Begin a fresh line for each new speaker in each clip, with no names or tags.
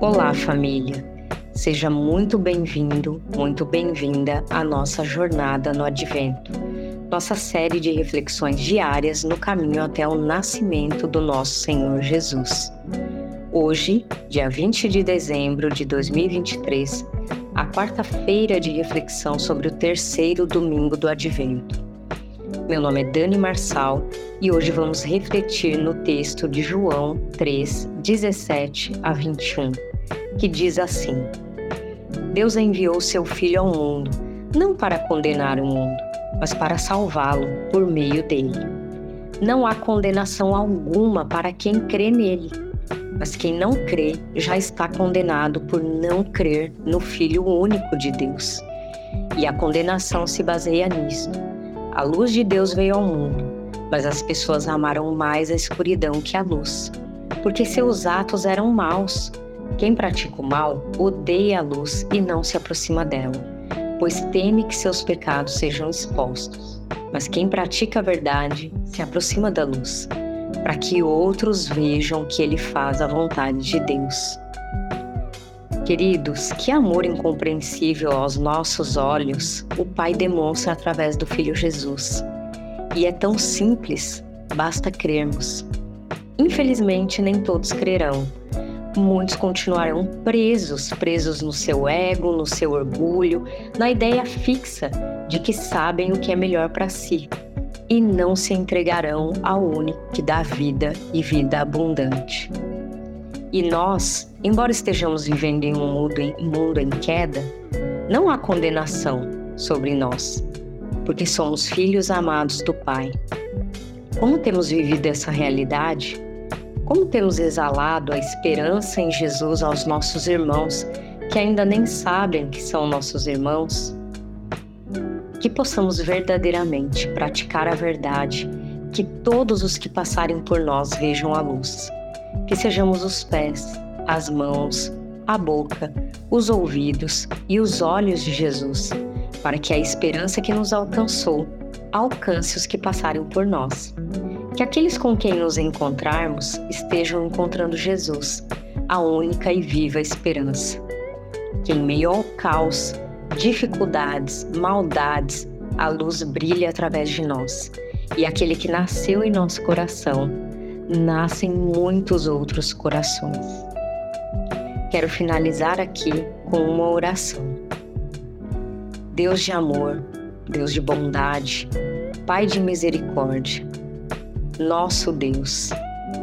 Olá, família. Seja muito bem-vindo, muito bem-vinda à nossa jornada no Advento, nossa série de reflexões diárias no caminho até o nascimento do nosso Senhor Jesus. Hoje, dia 20 de dezembro de 2023, a quarta-feira de reflexão sobre o terceiro domingo do Advento. Meu nome é Dani Marçal e hoje vamos refletir no texto de João 3, 17 a 21 que diz assim: Deus enviou seu Filho ao mundo, não para condenar o mundo, mas para salvá-lo por meio dele. Não há condenação alguma para quem crê nele, mas quem não crê já está condenado por não crer no Filho único de Deus. E a condenação se baseia nisto. A luz de Deus veio ao mundo, mas as pessoas amaram mais a escuridão que a luz, porque seus atos eram maus quem pratica o mal odeia a luz e não se aproxima dela, pois teme que seus pecados sejam expostos. Mas quem pratica a verdade se aproxima da luz, para que outros vejam que ele faz a vontade de Deus. Queridos, que amor incompreensível aos nossos olhos o Pai demonstra através do Filho Jesus. E é tão simples, basta crermos. Infelizmente, nem todos crerão muitos continuarão presos, presos no seu ego, no seu orgulho, na ideia fixa de que sabem o que é melhor para si e não se entregarão ao único que dá vida e vida abundante. E nós, embora estejamos vivendo em um mundo em, mundo em queda, não há condenação sobre nós, porque somos filhos amados do Pai. Como temos vivido essa realidade, como temos exalado a esperança em Jesus aos nossos irmãos que ainda nem sabem que são nossos irmãos? Que possamos verdadeiramente praticar a verdade, que todos os que passarem por nós vejam a luz. Que sejamos os pés, as mãos, a boca, os ouvidos e os olhos de Jesus, para que a esperança que nos alcançou alcance os que passarem por nós. Que aqueles com quem nos encontrarmos estejam encontrando Jesus, a única e viva esperança. Que em meio ao caos, dificuldades, maldades, a luz brilhe através de nós. E aquele que nasceu em nosso coração, nasce em muitos outros corações. Quero finalizar aqui com uma oração. Deus de amor, Deus de bondade, Pai de misericórdia, nosso Deus,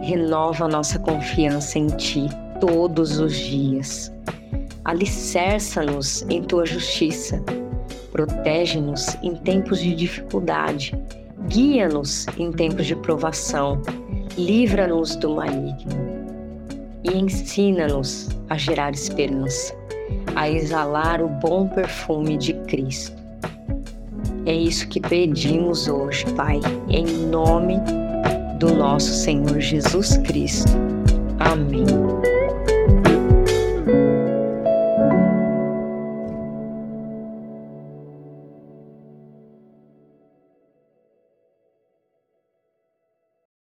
renova nossa confiança em Ti todos os dias. Alicerça-nos em Tua justiça. Protege-nos em tempos de dificuldade. Guia-nos em tempos de provação. Livra-nos do maligno. E ensina-nos a gerar esperança, a exalar o bom perfume de Cristo. É isso que pedimos hoje, Pai, em nome do nosso Senhor Jesus Cristo. Amém.